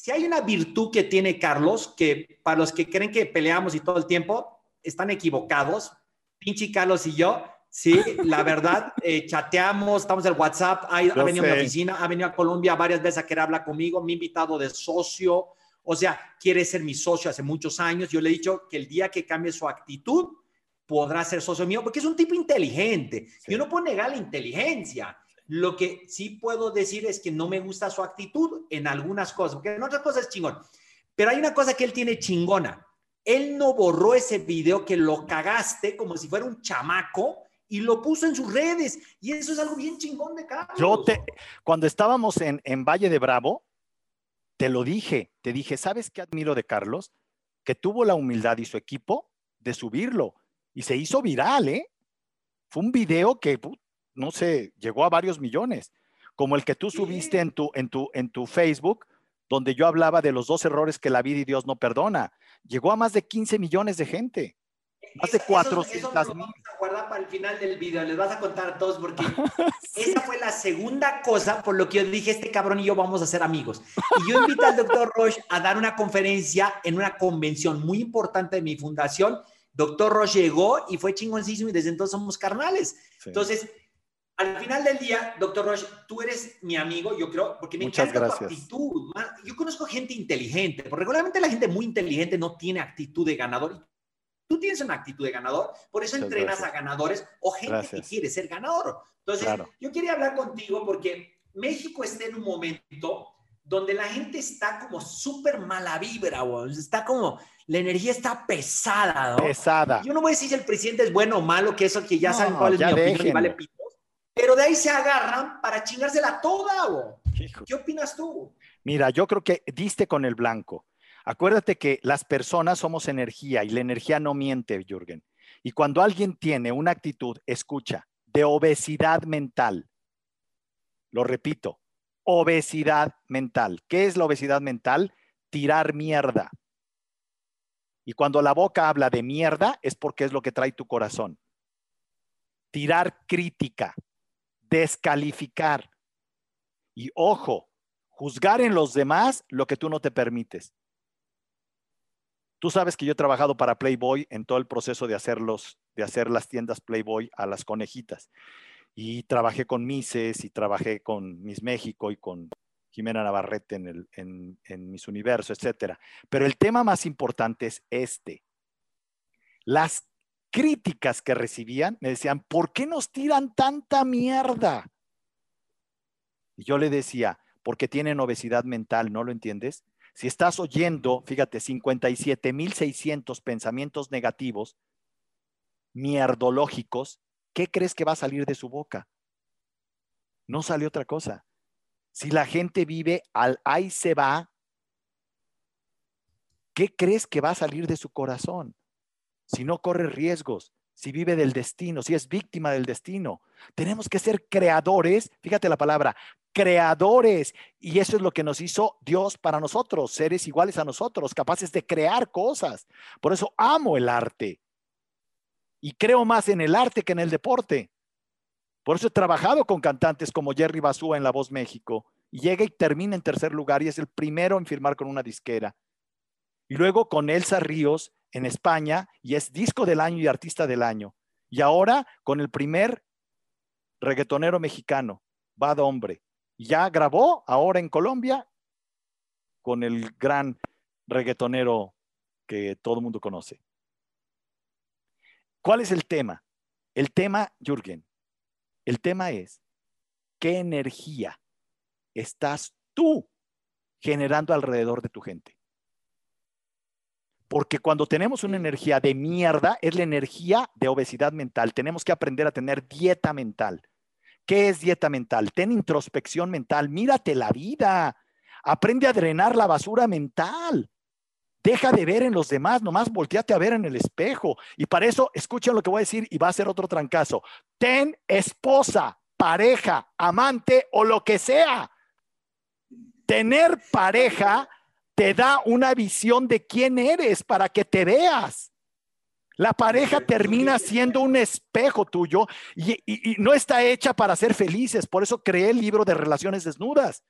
si hay una virtud que tiene Carlos, que para los que creen que peleamos y todo el tiempo, están equivocados. Pinche Carlos y yo, sí, la verdad, eh, chateamos, estamos en WhatsApp, ha, ha venido a mi oficina, ha venido a Colombia varias veces a querer hablar conmigo, me ha invitado de socio, o sea, quiere ser mi socio hace muchos años. Yo le he dicho que el día que cambie su actitud, podrá ser socio mío, porque es un tipo inteligente. Yo no puedo negar la inteligencia. Lo que sí puedo decir es que no me gusta su actitud en algunas cosas, porque en otras cosas es chingón. Pero hay una cosa que él tiene chingona. Él no borró ese video que lo cagaste como si fuera un chamaco y lo puso en sus redes. Y eso es algo bien chingón de Carlos. Yo te, cuando estábamos en, en Valle de Bravo, te lo dije, te dije, ¿sabes qué admiro de Carlos? Que tuvo la humildad y su equipo de subirlo y se hizo viral, ¿eh? Fue un video que no sé, llegó a varios millones, como el que tú subiste en tu, en tu, en tu Facebook, donde yo hablaba de los dos errores que la vida y Dios no perdona. Llegó a más de 15 millones de gente. Más de 400 mil. guardar para el final del video, les vas a contar a todos porque esa fue la segunda cosa por lo que yo dije, este cabrón y yo vamos a ser amigos. Y yo invité al doctor Roche a dar una conferencia en una convención muy importante de mi fundación. Doctor Roche llegó y fue chingoncísimo y desde entonces somos carnales. Entonces, al final del día, doctor Roche, tú eres mi amigo, yo creo, porque me Muchas encanta gracias. tu actitud. Yo conozco gente inteligente, porque regularmente la gente muy inteligente no tiene actitud de ganador. Tú tienes una actitud de ganador, por eso Muchas entrenas gracias. a ganadores o gente Gracias. que quiere ser ganador. Entonces, Claro. yo quería hablar contigo porque México está en un momento donde la gente está como súper mala vibra, güey. está como, la energía está pesada, ¿no? Pesada. Yo no voy a decir si el presidente es bueno o malo, que eso que ya No, saben cuál es mi opinión vale pitos. Pero de ahí se agarran para chingársela toda, bo. ¿Qué opinas tú? Mira, yo creo que diste con el blanco. Acuérdate que las personas somos energía y la energía no miente, Jürgen. Y cuando alguien tiene una actitud, escucha, de obesidad mental, lo repito, obesidad mental. ¿Qué es la obesidad mental? Tirar mierda. Y cuando la boca habla de mierda es porque es lo que trae tu corazón. Tirar crítica, descalificar. Y ojo, juzgar en los demás lo que tú no te permites. Tú sabes que yo he trabajado para Playboy en todo el proceso de de hacer las tiendas Playboy a las conejitas. Y trabajé con Mises y trabajé con Miss México y con Jimena Navarrete en, el, en, en Miss Universo, etcétera. Pero el tema más importante es este. Las críticas que recibían me decían, ¿por qué nos tiran tanta mierda? Y yo le decía, porque tienen obesidad mental, ¿no lo entiendes? Si estás oyendo, fíjate, 57.600 pensamientos negativos, mierdológicos, ¿qué crees que va a salir de su boca? No sale otra cosa. Si la gente vive al ahí se va, ¿qué crees que va a salir de su corazón? Si no corre riesgos, si vive del destino, si es víctima del destino. Tenemos que ser creadores, fíjate la palabra, creadores. Y eso es lo que nos hizo Dios para nosotros, seres iguales a nosotros, capaces de crear cosas. Por eso amo el arte. Y creo más en el arte que en el deporte. Por eso he trabajado con cantantes como Jerry Basúa en La Voz México. Y llega y termina en tercer lugar y es el primero en firmar con una disquera. Y luego con Elsa Ríos en España y es disco del año y artista del año. Y ahora con el primer reggaetonero mexicano, Bad Hombre. Ya grabó ahora en Colombia con el gran reggaetonero que todo el mundo conoce. ¿Cuál es el tema? El tema, Jürgen, el tema es qué energía estás tú generando alrededor de tu gente. Porque cuando tenemos una energía de mierda, es la energía de obesidad mental. Tenemos que aprender a tener dieta mental. ¿Qué es dieta mental? Ten introspección mental. Mírate la vida. Aprende a drenar la basura mental. Deja de ver en los demás, nomás volteate a ver en el espejo. Y para eso, escuchen lo que voy a decir y va a ser otro trancazo. Ten esposa, pareja, amante o lo que sea. Tener pareja te da una visión de quién eres para que te veas. La pareja termina siendo un espejo tuyo y, y, y, no está hecha para ser felices. Por eso creé el libro de relaciones desnudas.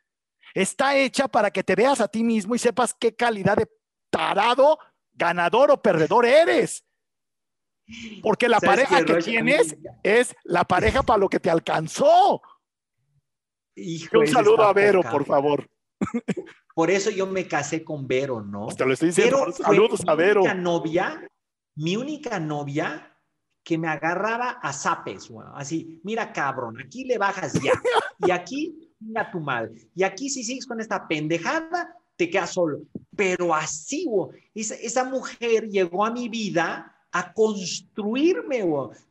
Está hecha para que te veas a ti mismo y sepas qué calidad de tarado, ganador o perdedor eres. Porque la pareja que, tienes es la pareja para lo que te alcanzó. un saludo a Vero, por favor. Por eso yo me casé con Vero, ¿no? Te lo estoy diciendo. Saludos a Vero. Mi única novia, mi única novia que me agarraba a zapes, así, mira cabrón, aquí le bajas ya, y aquí, mira tu madre, y aquí si sigues con esta pendejada, te quedas solo. Pero así, esa, esa mujer llegó a mi vida a construirme,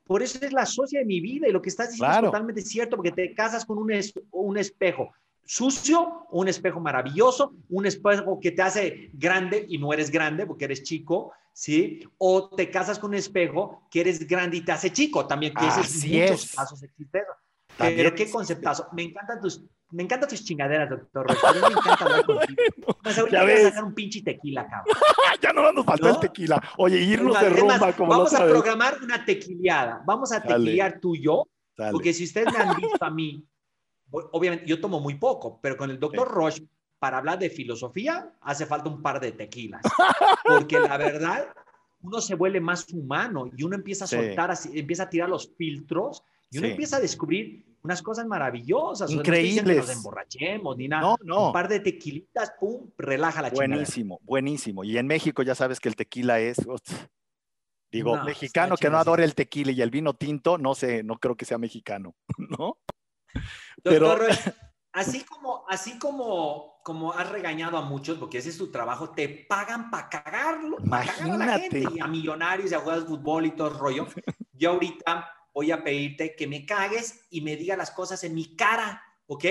por eso es la socia de mi vida, y lo que estás diciendo es totalmente cierto, porque te casas con un, un espejo sucio, un espejo maravilloso, un espejo que te hace grande y no eres grande porque eres chico, ¿sí? O te casas con un espejo que eres grande y te hace chico, también que Así en muchos casos existe Pero qué conceptazo. Me encantan tus, me encantan tus chingaderas, doctor me encanta hablar contigo. Pues ahorita voy a sacar un pinche tequila, cabrón. ya no nos faltó el tequila. Oye, irnos de rumba como Vamos a programar una tequiliada. Vamos a tequiliar tú y yo. Porque si ustedes me han visto a mí, obviamente yo tomo muy poco, pero con el doctor Roche para hablar de filosofía hace falta un par de tequilas, porque la verdad uno se vuelve más humano y uno empieza a soltar, así, empieza a tirar los filtros y uno empieza a descubrir unas cosas maravillosas. Increíbles. No que nos emborrachemos ni nada. No, no. Un par de tequilitas, pum, relaja la Buenísimo, buenísimo. Y en México ya sabes que el tequila es, digo, mexicano que no adore el tequila y el vino tinto, no sé, no creo que sea mexicano, ¿no? Doctor, así como, así como, como has regañado a muchos, porque ese es tu trabajo, te pagan para cagarlo, para cagar a la gente y a millonarios y a de fútbol y todo el rollo. Yo ahorita voy a pedirte que me cagues y me digas las cosas en mi cara, ¿ok?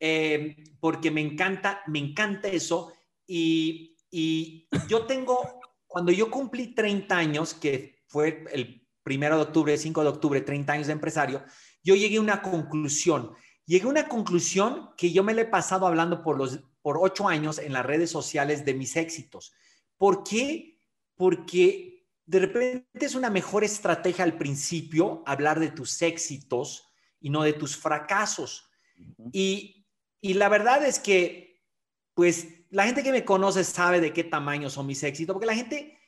Eh, porque me encanta, me encanta eso. Y, y yo tengo, cuando yo cumplí 30 años, que fue el primero de octubre, 5 de octubre, 30 años de empresario, yo llegué a una conclusión. Llegué a una conclusión que yo me le he pasado hablando por, los, por ocho años en las redes sociales de mis éxitos. ¿Por qué? Porque de repente es una mejor estrategia al principio hablar de tus éxitos y no de tus fracasos. y, y la verdad es que, pues, la gente que me conoce sabe de qué tamaño son mis éxitos, porque la gente,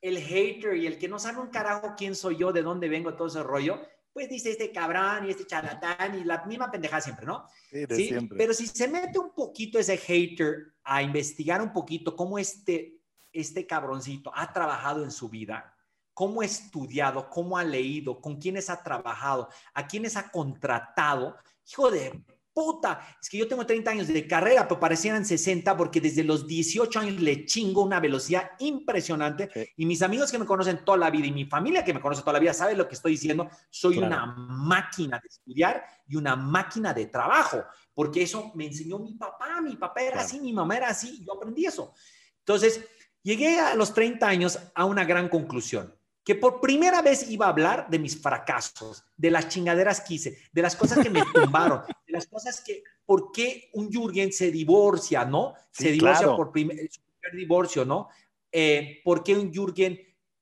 el hater y el que no sabe un carajo quién soy yo, de dónde vengo, todo ese rollo, pues dice este cabrón y este charlatán y la misma pendeja siempre, ¿no? Sí, de siempre. Pero si se mete un poquito ese hater a investigar un poquito cómo este, este cabroncito ha trabajado en su vida, cómo ha estudiado, cómo ha leído, con quiénes ha trabajado, a quiénes ha contratado, hijo de puta, es que yo tengo 30 años de carrera, pero parecieran 60 porque desde los 18 años le chingo una velocidad impresionante y mis amigos que me conocen toda la vida y mi familia que me conoce toda la vida sabe lo que estoy diciendo, soy una máquina de estudiar y una máquina de trabajo, porque eso me enseñó mi papá, mi papá era así, mi mamá era así, y yo aprendí eso. Entonces, llegué a los 30 años a una gran conclusión que por primera vez iba a hablar de mis fracasos, de las chingaderas que hice, de las cosas que me tumbaron, de las cosas que, ¿por qué un Jürgen se divorcia, no? se divorcia por primer, su primer divorcio, ¿no? Eh, ¿Por qué un Jürgen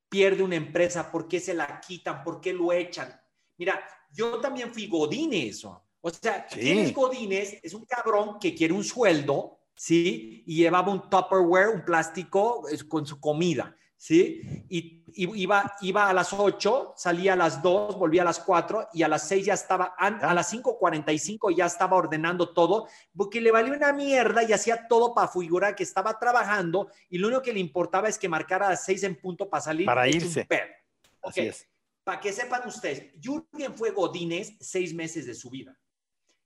pierde una empresa? ¿Por qué se la quitan? ¿Por qué lo echan? Mira, yo también fui Godínez, o sea, ¿quién es Godínez? Es un cabrón que quiere un sueldo, ¿sí? Y llevaba un Tupperware, un plástico con su comida. ¿Sí? Y, iba, iba a las 8, salía a las 2, volvía a las 4 y a las 6 ya estaba, a las 5.45 ya estaba ordenando todo, porque le valió una mierda y hacía todo para figurar que estaba trabajando y lo único que le importaba es que marcara a las 6 en punto para salir. Para irse. Para que sepan ustedes, Jürgen fue Godínez seis meses de su vida.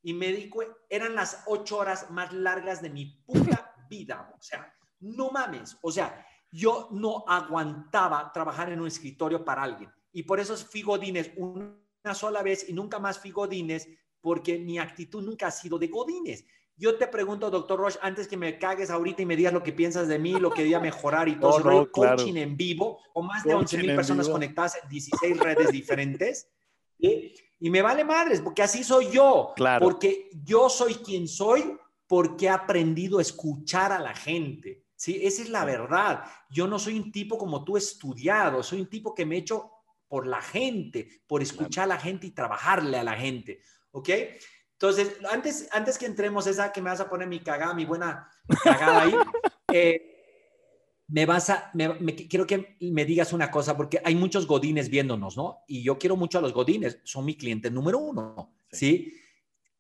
Y me dijo, eran las ocho horas más largas de mi puta vida. O sea, no mames. O sea, yo no aguantaba trabajar en un escritorio para alguien. Y por eso fui Godínez una sola vez y nunca más fui Godínez porque mi actitud nunca ha sido de Godínez. Yo te pregunto, doctor Roche, antes que me cagues ahorita y me digas lo que piensas de mí, lo que debía mejorar y todo, eso, coaching en vivo, o más de 11 mil personas conectadas en 16 redes diferentes. Y me vale madres, porque así soy yo. Claro. Porque yo soy quien soy porque he aprendido a escuchar a la gente. Sí, esa es la verdad. Yo no soy un tipo como tú estudiado, soy un tipo que me he hecho por la gente, por escuchar a la gente y trabajarle a la gente. ¿Ok? Entonces, antes, antes que entremos, esa que me vas a poner mi cagada, mi buena cagada ahí, eh, me vas a, me, quiero que me digas una cosa, porque hay muchos godines viéndonos, ¿no? Y yo quiero mucho a los godines, son mi cliente número uno, ¿sí?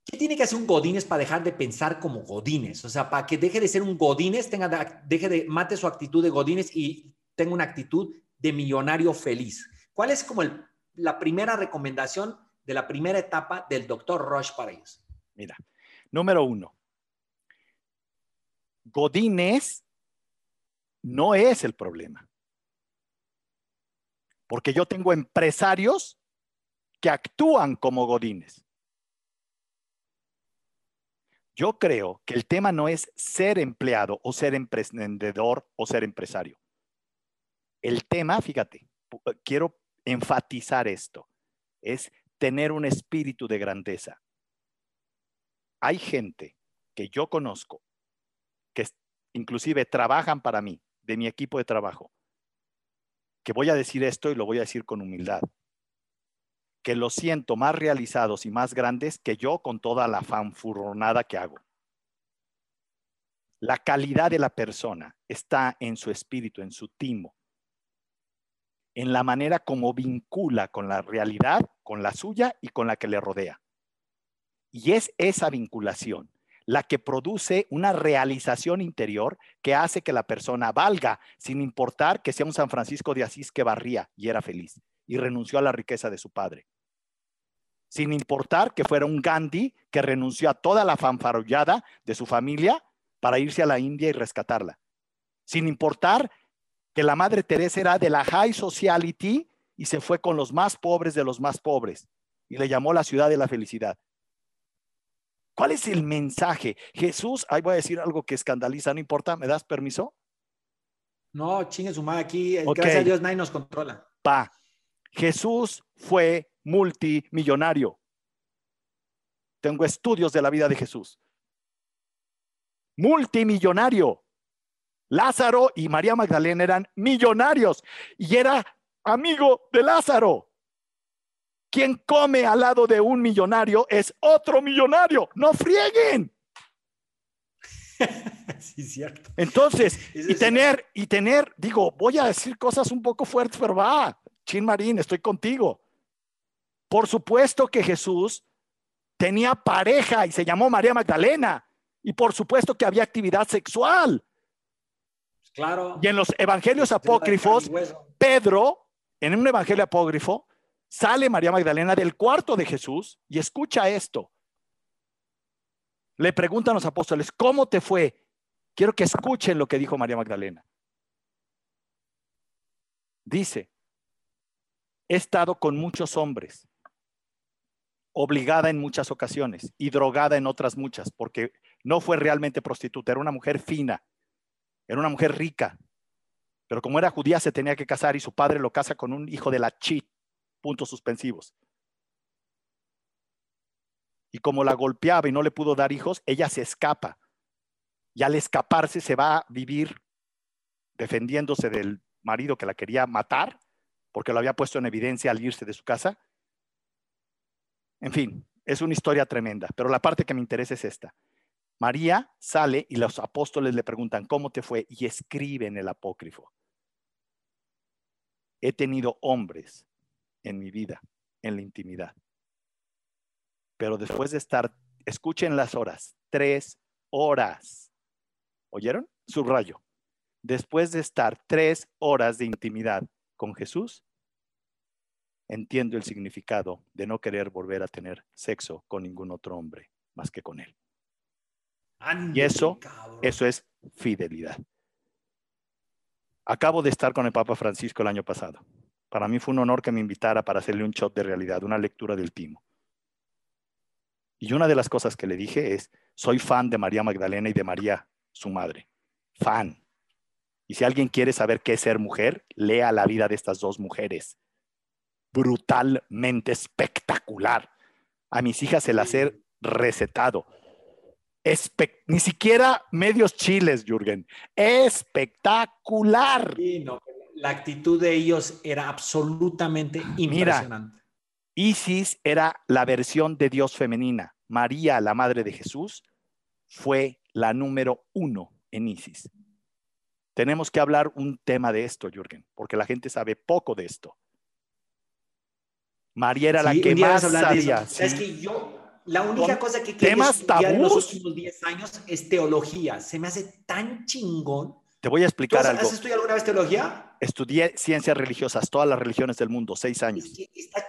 ¿Qué tiene que hacer un godines para dejar de pensar como godines? O sea, para que deje de ser un godines, tenga, deje de, mate su actitud de godines y tenga una actitud de millonario feliz. ¿Cuál es como la primera recomendación de la primera etapa del doctor Rush para ellos? Mira, número uno, Godines no es el problema. Porque yo tengo empresarios que actúan como Godines. Yo creo que el tema no es ser empleado o ser emprendedor o ser empresario. El tema, fíjate, quiero enfatizar esto, es tener un espíritu de grandeza. Hay gente que yo conozco que inclusive trabajan para mí, de mi equipo de trabajo, que voy a decir esto y lo voy a decir con humildad, que lo siento más realizados y más grandes que yo con toda la fanfurronada que hago. La calidad de la persona está en su espíritu, en su timo, en la manera como vincula con la realidad, con la suya y con la que le rodea. Y es esa vinculación la que produce una realización interior que hace que la persona valga, sin importar que sea un San Francisco de Asís que barría y era feliz y renunció a la riqueza de su padre. Sin importar que fuera un Gandhi que renunció a toda la fanfarollada de su familia para irse a la India y rescatarla. Sin importar que la Madre Teresa era de la high sociality y se fue con los más pobres de los más pobres y le llamó la ciudad de la felicidad. ¿Cuál es el mensaje? Jesús, ahí voy a decir algo que escandaliza, no importa, ¿me das permiso? No, chingue su madre aquí, gracias a Dios nadie nos controla. Pa, Jesús fue multimillonario. Tengo estudios de la vida de Jesús. Multimillonario. Lázaro y María Magdalena eran millonarios y era amigo de Lázaro. Quien come al lado de un millonario es otro millonario. No frieguen. Sí, cierto. Entonces, y tener, y tener, digo, voy a decir cosas un poco fuertes, pero va, Chin Marín, estoy contigo. Por supuesto que Jesús tenía pareja y se llamó María Magdalena. Y por supuesto que había actividad sexual. Claro. Y en los evangelios apócrifos, Pedro, en un evangelio apócrifo, Sale María Magdalena del cuarto de Jesús y escucha esto. Le preguntan los apóstoles, ¿cómo te fue? Quiero que escuchen lo que dijo María Magdalena. Dice, he estado con muchos hombres, obligada en muchas ocasiones y drogada en otras muchas, porque no fue realmente prostituta, era una mujer fina, era una mujer rica, pero como era judía se tenía que casar y su padre lo casa con un hijo de la chit, puntos suspensivos. Y como la golpeaba y no le pudo dar hijos, ella se escapa. Y al escaparse se va a vivir defendiéndose del marido que la quería matar, porque lo había puesto en evidencia al irse de su casa. En fin, es una historia tremenda, pero la parte que me interesa es esta. María sale y los apóstoles le preguntan, ¿cómo te fue? Y escribe en el apócrifo. He tenido hombres en mi vida, en la intimidad. Pero después de estar, escuchen las horas, tres horas. ¿Oyeron? Subrayo. Después de estar tres horas de intimidad con Jesús, entiendo el significado de no querer volver a tener sexo con ningún otro hombre más que con él. y eso, eso es fidelidad. Acabo de estar con el Papa Francisco el año pasado. Para mí fue un honor que me invitara para hacerle un shot de realidad, una lectura del timo. Y una de las cosas que le dije es, soy fan de María Magdalena y de María, su madre. Fan. Y si alguien quiere saber qué es ser mujer, lea la vida de estas dos mujeres. Brutalmente espectacular. A mis hijas se las he recetado. ni siquiera medios chiles, Jürgen. Espectacular. Sí, no, la actitud de ellos era absolutamente impresionante. Isis era la versión de Dios femenina. María, la madre de Jesús, fue la número uno en ISIS. Tenemos que hablar un tema de esto, Jürgen, porque la gente sabe poco de esto. María era la que más sabía. Es que yo, la única cosa que quiero estudiar en los últimos 10 años es teología. Se me hace tan chingón. Te voy a explicar algo. ¿Has estudiado alguna vez teología? Estudié ciencias religiosas, todas las religiones del mundo, seis años. está,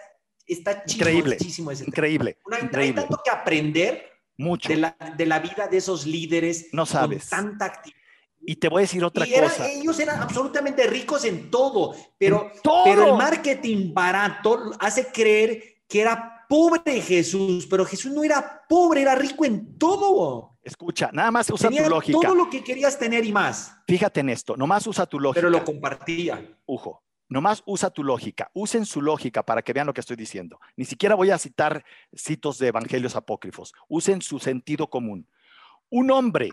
está increíble, increíble, Hay tanto que aprender Mucho. De, la, de la vida de esos líderes. No sabes. Con tanta actividad y te voy a decir otra cosa. Ellos eran absolutamente ricos en todo, pero, pero el marketing barato hace creer que era pobre Jesús, pero Jesús no era pobre, era rico en todo. Escucha, nada más usa tu lógica. Todo lo que querías tener y más. Fíjate en esto, nomás usa tu lógica. Pero lo compartía. Ujo, nomás usa tu lógica. Usen su lógica para que vean lo que estoy diciendo. Ni siquiera voy a citar citos de evangelios apócrifos. Usen su sentido común. Un hombre,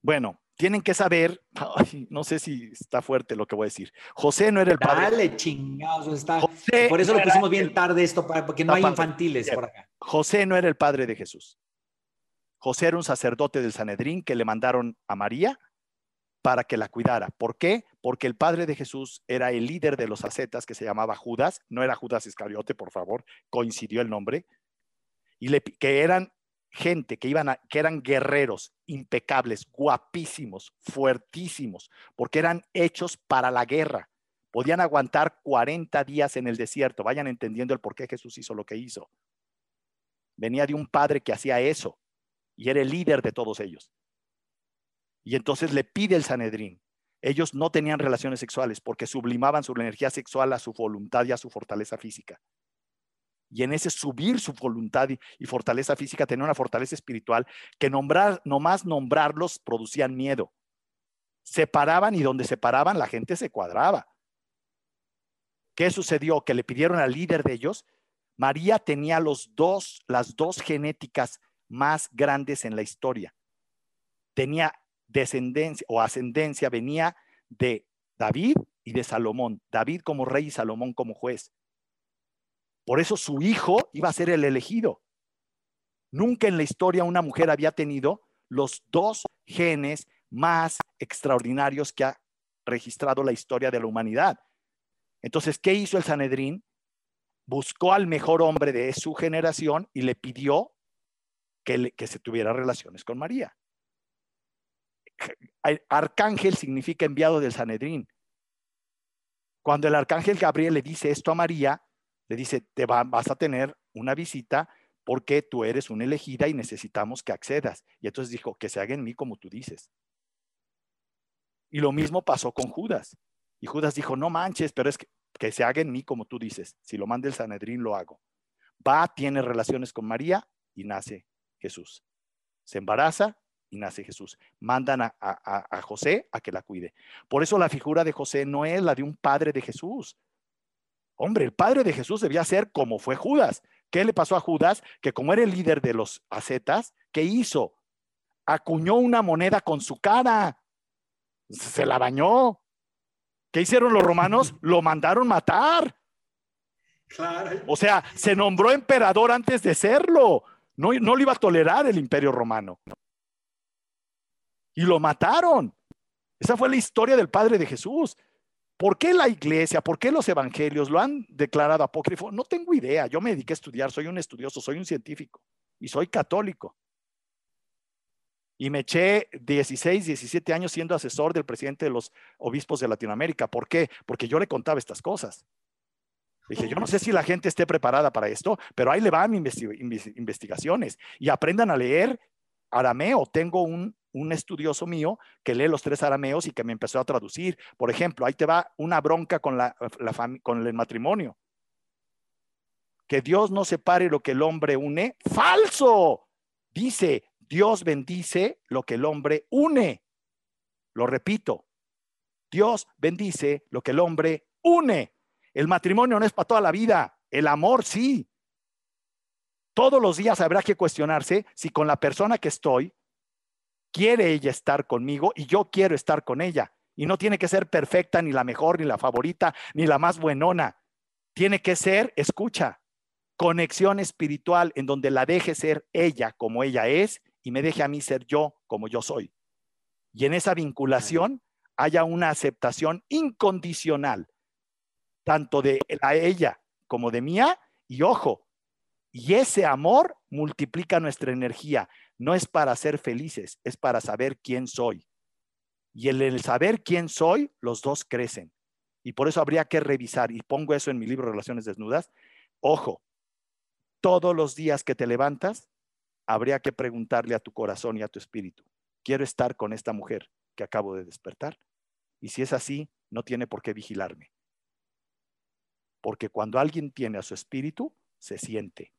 bueno, tienen que saber, no sé si está fuerte lo que voy a decir. José no era el padre. Dale, chingados, está. por eso lo pusimos bien tarde esto, porque no hay infantiles por acá. José no era el padre de Jesús. José era un sacerdote del Sanedrín que le mandaron a María para que la cuidara. ¿Por qué? Porque el padre de Jesús era el líder de los ascetas que se llamaba Judas, no era Judas Iscariote, por favor, coincidió el nombre, y le, que eran gente que, iban a, que eran guerreros impecables, guapísimos, fuertísimos, porque eran hechos para la guerra. Podían aguantar 40 días en el desierto. Vayan entendiendo el por qué Jesús hizo lo que hizo. Venía de un padre que hacía eso y era el líder de todos ellos. Y entonces le pide el Sanedrín. Ellos no tenían relaciones sexuales porque sublimaban su energía sexual a su voluntad y a su fortaleza física y en ese subir su voluntad y, fortaleza física, tener una fortaleza espiritual, que nombrar, nomás nombrarlos producían miedo. Se paraban y donde se paraban la gente se cuadraba. ¿Qué sucedió? Que le pidieron al líder de ellos. María tenía los dos, las dos genéticas más grandes en la historia. Tenía descendencia o ascendencia, venía de David y de Salomón. David como rey y Salomón como juez. Por eso su hijo iba a ser el elegido. Nunca en la historia una mujer había tenido los dos genes más extraordinarios que ha registrado la historia de la humanidad. Entonces, ¿qué hizo el Sanedrín? Buscó al mejor hombre de su generación y le pidió que, que se tuviera relaciones con María. Arcángel significa enviado del Sanedrín. Cuando el arcángel Gabriel le dice esto a María, le dice, te vas a tener una visita porque tú eres una elegida y necesitamos que accedas. Y entonces dijo, que se haga en mí como tú dices. Y lo mismo pasó con Judas. Y Judas dijo, no manches, pero es que, que se haga en mí como tú dices. Si lo manda el Sanedrín, lo hago. Va, tiene relaciones con María y nace Jesús. Se embaraza y nace Jesús. Mandan a, a, José a que la cuide. Por eso la figura de José no es la de un padre de Jesús. Hombre, el padre de Jesús debía ser como fue Judas. ¿Qué le pasó a Judas? Que como era el líder de los ascetas, ¿qué hizo? Acuñó una moneda con su cara. Se la bañó. ¿Qué hicieron los romanos? Lo mandaron matar. O sea, se nombró emperador antes de serlo. No, no lo iba a tolerar el imperio romano. Y lo mataron. Esa fue la historia del padre de Jesús. ¿Por qué la iglesia, por qué los evangelios lo han declarado apócrifo? No tengo idea. Yo me dediqué a estudiar, soy un estudioso, soy un científico y soy católico. Y me eché 16, 17 años siendo asesor del presidente de los obispos de Latinoamérica. ¿Por qué? Porque yo le contaba estas cosas. Dije, yo no sé si la gente esté preparada para esto, pero ahí le van investigaciones y aprendan a leer arameo. Tengo un un estudioso mío que lee los tres arameos y que me empezó a traducir. Por ejemplo, ahí te va una bronca con, la, con el matrimonio. Que Dios no separe lo que el hombre une. Falso. Dice, Dios bendice lo que el hombre une. Lo repito, Dios bendice lo que el hombre une. El matrimonio no es para toda la vida, el amor sí. Todos los días habrá que cuestionarse si con la persona que estoy quiere ella estar conmigo y yo quiero estar con ella. Y no tiene que ser perfecta, ni la mejor, ni la favorita, ni la más buenona. Tiene que ser, escucha, conexión espiritual en donde la deje ser ella como ella es y me deje a mí ser yo como yo soy. Y en esa vinculación haya una aceptación incondicional, tanto de a ella como de mía, y ojo, y ese amor multiplica nuestra energía. No es para ser felices, es para saber quién soy. Y en el saber quién soy, los dos crecen. Y por eso habría que revisar, y pongo eso en mi libro Relaciones Desnudas, ojo, todos los días que te levantas, habría que preguntarle a tu corazón y a tu espíritu, quiero estar con esta mujer que acabo de despertar. Y si es así, no tiene por qué vigilarme. Porque cuando alguien tiene a su espíritu, se siente.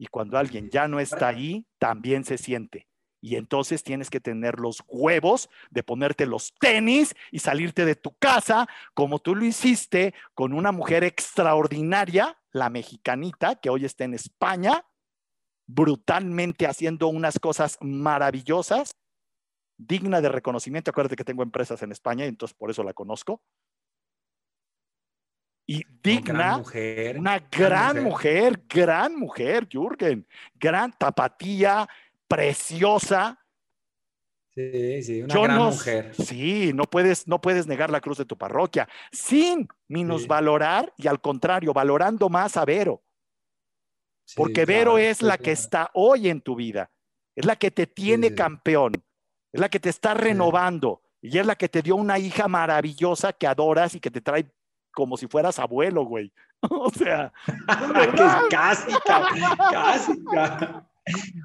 Y cuando alguien ya no está ahí, también se siente. Y entonces tienes que tener los huevos de ponerte los tenis y salirte de tu casa, como tú lo hiciste con una mujer extraordinaria, la mexicanita, que hoy está en España, brutalmente haciendo unas cosas maravillosas, digna de reconocimiento. Acuérdate que tengo empresas en España y entonces por eso la conozco y digna, una gran, mujer. gran mujer, Jürgen, gran tapatía, preciosa. Sí, sí, una gran mujer. Sí, no puedes, no puedes negar la cruz de tu parroquia sin minusvalorar y al contrario, valorando más a Vero. Porque Vero es la que está hoy en tu vida, es la que te tiene campeón, es la que te está renovando y es la que te dio una hija maravillosa que adoras y que te trae como si fueras abuelo, güey. O sea, casi, casi.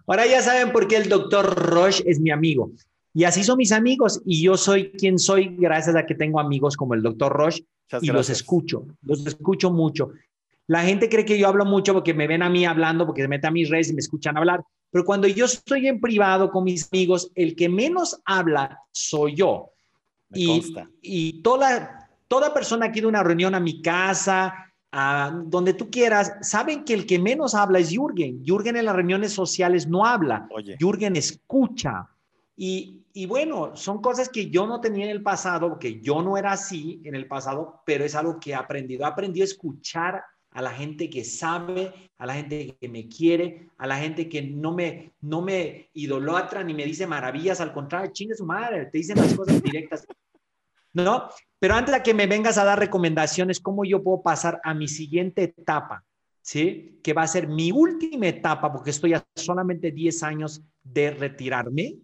Ahora ya saben por qué el doctor Roche es mi amigo. Y así son mis amigos. Y yo soy quien soy gracias a que tengo amigos como el doctor Roche y los escucho. Los escucho mucho. La gente cree que yo hablo mucho porque me ven a mí hablando, porque se meten a mis redes y me escuchan hablar. Pero cuando yo estoy en privado con mis amigos, el que menos habla soy yo. y, y toda, toda persona que ido a una reunión a mi casa, a donde tú quieras, saben que el que menos habla es Jürgen. Jürgen en las reuniones sociales no habla, Jürgen escucha. Y, y, bueno, son cosas que yo no tenía en el pasado, porque yo no era así en el pasado, pero es algo que he aprendido. He aprendido a escuchar a la gente que sabe, a la gente que me quiere, a la gente que no me, no me idolatra ni me dice maravillas, al contrario, chingue su madre, te dicen las cosas directas. ¿No? Pero antes de que me vengas a dar recomendaciones, ¿cómo yo puedo pasar a mi siguiente etapa? ¿Sí? Que va a ser mi última etapa, porque estoy a solamente 10 años de retirarme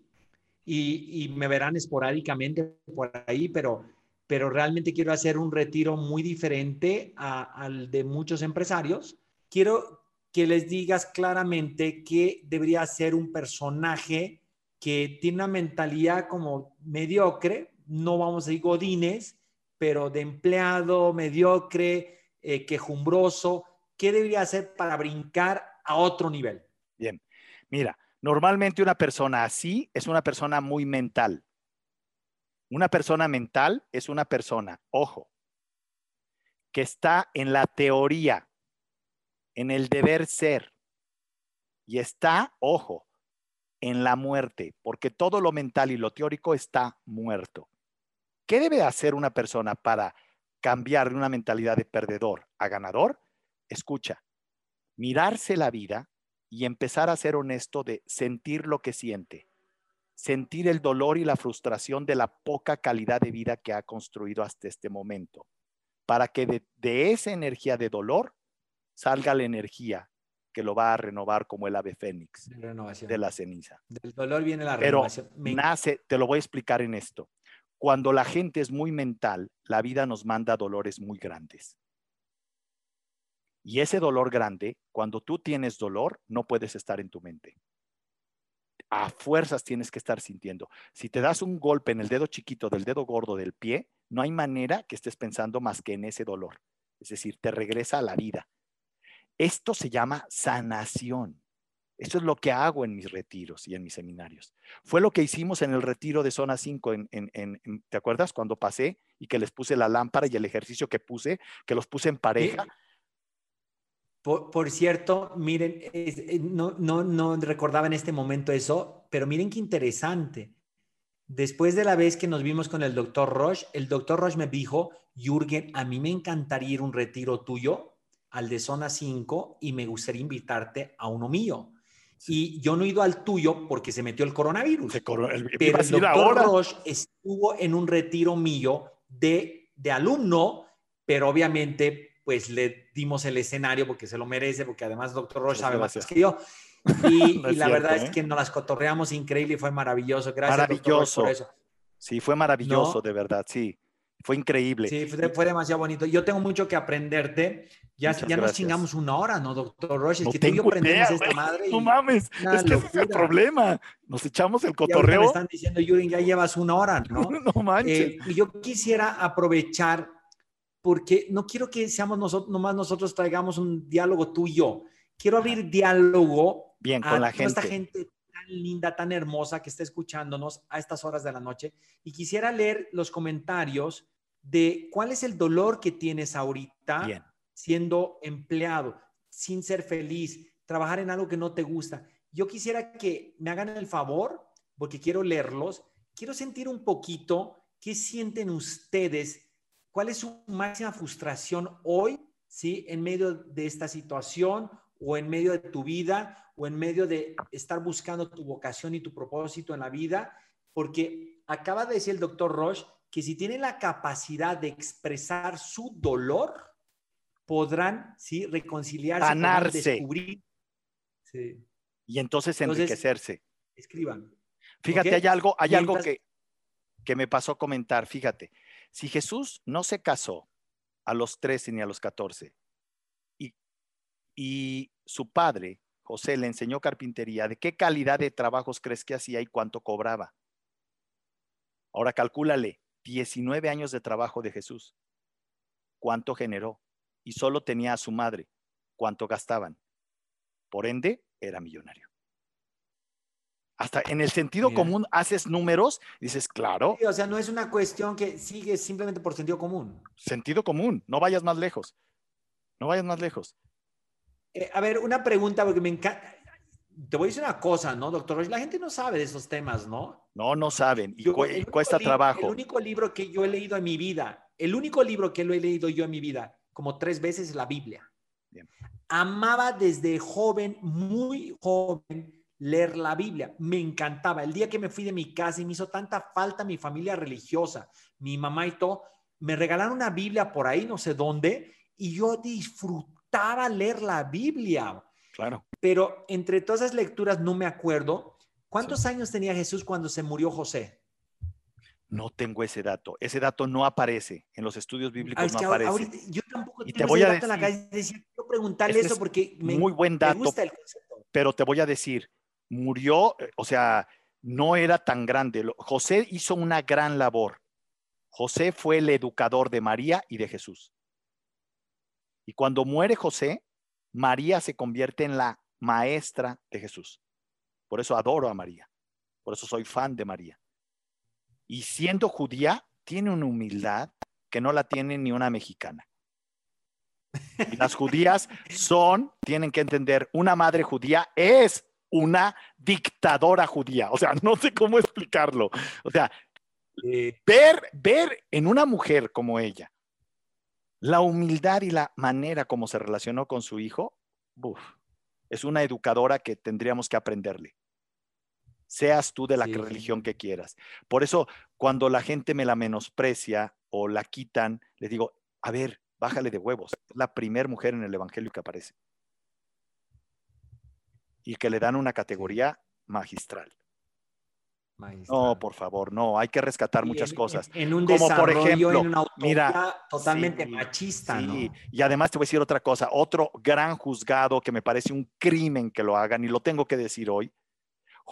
y, me verán esporádicamente por ahí, pero, pero realmente quiero hacer un retiro muy diferente al de muchos empresarios. Quiero que les digas claramente que debería ser un personaje que tiene una mentalidad como mediocre, no vamos a decir godines, pero de empleado mediocre, eh, quejumbroso, ¿qué debería hacer para brincar a otro nivel? Bien, mira, normalmente una persona así es una persona muy mental. Una persona mental es una persona, ojo, que está en la teoría, en el deber ser, y está, ojo, en la muerte, porque todo lo mental y lo teórico está muerto. ¿Qué debe hacer una persona para cambiar de una mentalidad de perdedor a ganador? Escucha, mirarse la vida y empezar a ser honesto de sentir lo que siente, sentir el dolor y la frustración de la poca calidad de vida que ha construido hasta este momento, para que de, esa energía de dolor salga la energía que lo va a renovar como el ave fénix de, la ceniza. Del dolor viene la renovación. Pero nace, te lo voy a explicar en esto. Cuando la gente es muy mental, la vida nos manda dolores muy grandes. Y ese dolor grande, cuando tú tienes dolor, no puedes estar en tu mente. A fuerzas tienes que estar sintiendo. Si te das un golpe en el dedo chiquito del dedo gordo del pie, no hay manera que estés pensando más que en ese dolor. Es decir, te regresa a la vida. Esto se llama sanación. Eso es lo que hago en mis retiros y en mis seminarios. Fue lo que hicimos en el retiro de Zona 5, en, ¿te acuerdas? Cuando pasé y que les puse la lámpara y el ejercicio que puse, que los puse en pareja. Por, cierto, miren, eh, no, no, no recordaba en este momento eso, pero miren qué interesante. Después de la vez que nos vimos con el doctor Roche, el doctor Roche me dijo, Jürgen, a mí me encantaría ir a un retiro tuyo al de zona 5 y me gustaría invitarte a uno mío. Y yo no he ido al tuyo porque se metió el coronavirus. pero el doctor Roche estuvo en un retiro mío de, de alumno, pero obviamente pues le dimos el escenario porque se lo merece, porque además el doctor Roche sabe más que yo. Y, la verdad es ¿eh? que nos las cotorreamos increíble y fue maravilloso. Gracias, maravilloso. por eso. Sí, fue maravilloso, de verdad, sí. Fue increíble. Sí, fue, demasiado bonito. Yo tengo mucho que aprenderte. Ya, ya nos chingamos una hora, ¿no, doctor Roche? Es que tú y yo aprendemos esta madre. no mames, es que ese es el problema. Nos echamos el cotorreo. me están diciendo, Yuri, ya llevas una hora, ¿no? no manches. Eh, y yo quisiera aprovechar, porque no quiero que seamos nosotros, nomás nosotros traigamos un diálogo tú y yo. Quiero abrir diálogo Bien, con la gente. esta gente tan linda, tan hermosa que está escuchándonos a estas horas de la noche. Y quisiera leer los comentarios de cuál es el dolor que tienes ahorita siendo empleado, sin ser feliz, trabajar en algo que no te gusta. Yo quisiera que me hagan el favor, porque quiero leerlos, quiero sentir un poquito qué sienten ustedes, cuál es su máxima frustración hoy, ¿sí? En medio de esta situación o en medio de tu vida o en medio de estar buscando tu vocación y tu propósito en la vida, porque acaba de decir el doctor Roche que si tienen la capacidad de expresar su dolor, podrán ¿sí? reconciliarse, sanarse, descubrir. Sí. Y entonces enriquecerse. Escriban. Fíjate, hay algo, hay algo que, que me pasó a comentar. Fíjate, si Jesús no se casó a los 13 ni a los 14 y, y su padre, José, le enseñó carpintería, ¿de qué calidad de trabajos crees que hacía y cuánto cobraba? Ahora calcúlale, 19 años de trabajo de Jesús. ¿Cuánto generó? Y solo tenía a su madre. ¿Cuánto gastaban? Por ende, era millonario. Hasta en el sentido común haces números dices, claro. o sea, no es una cuestión que sigue simplemente por sentido común. Sentido común, no vayas más lejos. No vayas más lejos. Eh, a ver, una pregunta, porque me encanta te voy a decir una cosa, ¿no, doctor? La gente no sabe de esos temas, ¿no? No, no saben y, cuesta trabajo. El único libro que yo he leído en mi vida, el único libro que lo he leído yo en mi vida, como tres veces, es la Biblia. Amaba desde joven, muy joven, leer la Biblia. Me encantaba. El día que me fui de mi casa y me hizo tanta falta mi familia religiosa, mi mamá y todo, me regalaron una Biblia por ahí, no sé dónde, y yo disfrutaba leer la Biblia. Claro. Pero entre todas esas lecturas no me acuerdo. ¿Cuántos años tenía Jesús cuando se murió José? No tengo ese dato. Ese dato no aparece en los estudios bíblicos. no aparece. yo tampoco y te voy a decir, en la calle. quiero preguntarle eso porque me, muy buen dato, gusta el concepto. Pero te voy a decir, murió, o sea, no era tan grande. José hizo una gran labor. José fue el educador de María y de Jesús. Y cuando muere José, María se convierte en la maestra de Jesús. Por eso adoro a María. Por eso soy fan de María. Y siendo judía, tiene una humildad que no la tiene ni una mexicana. Y las judías son, tienen que entender, una madre judía es una dictadora judía. O sea, no sé cómo explicarlo. O sea, ver, ver en una mujer como ella la humildad y la manera como se relacionó con su hijo, es una educadora que tendríamos que aprenderle. Seas tú de la religión que quieras. Por eso, cuando la gente me la menosprecia o la quitan, les digo, a ver, bájale de huevos. Es la primera mujer en el Evangelio que aparece. Y que le dan una categoría magistral. No, por favor, no, hay que rescatar muchas cosas. En, un como por ejemplo, en una mira, totalmente machista, sí, Y además te voy a decir otra cosa, otro gran juzgado que me parece un crimen que lo hagan y lo tengo que decir hoy.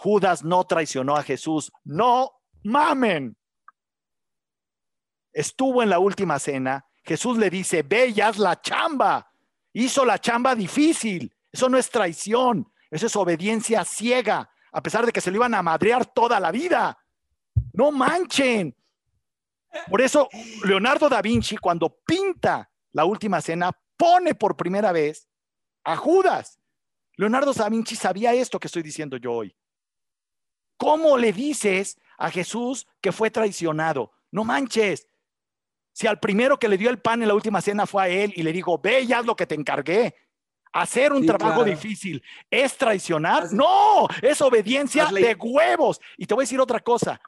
Judas no traicionó a Jesús, no mamen. Estuvo en la última cena, Jesús le dice, ve y haz la chamba. Hizo la chamba difícil. Eso no es traición, eso es obediencia ciega a pesar de que se lo iban a madrear toda la vida. No manchen. Por eso, Leonardo da Vinci, cuando pinta la última cena, pone por primera vez a Judas. Leonardo da Vinci sabía esto que estoy diciendo yo hoy. ¿Cómo le dices a Jesús que fue traicionado? No manches. Si al primero que le dio el pan en la última cena fue a él y le dijo, ve y haz lo que te encargué. Hacer un trabajo difícil es traicionar. no, es obediencia de huevos. Y te voy a decir otra cosa.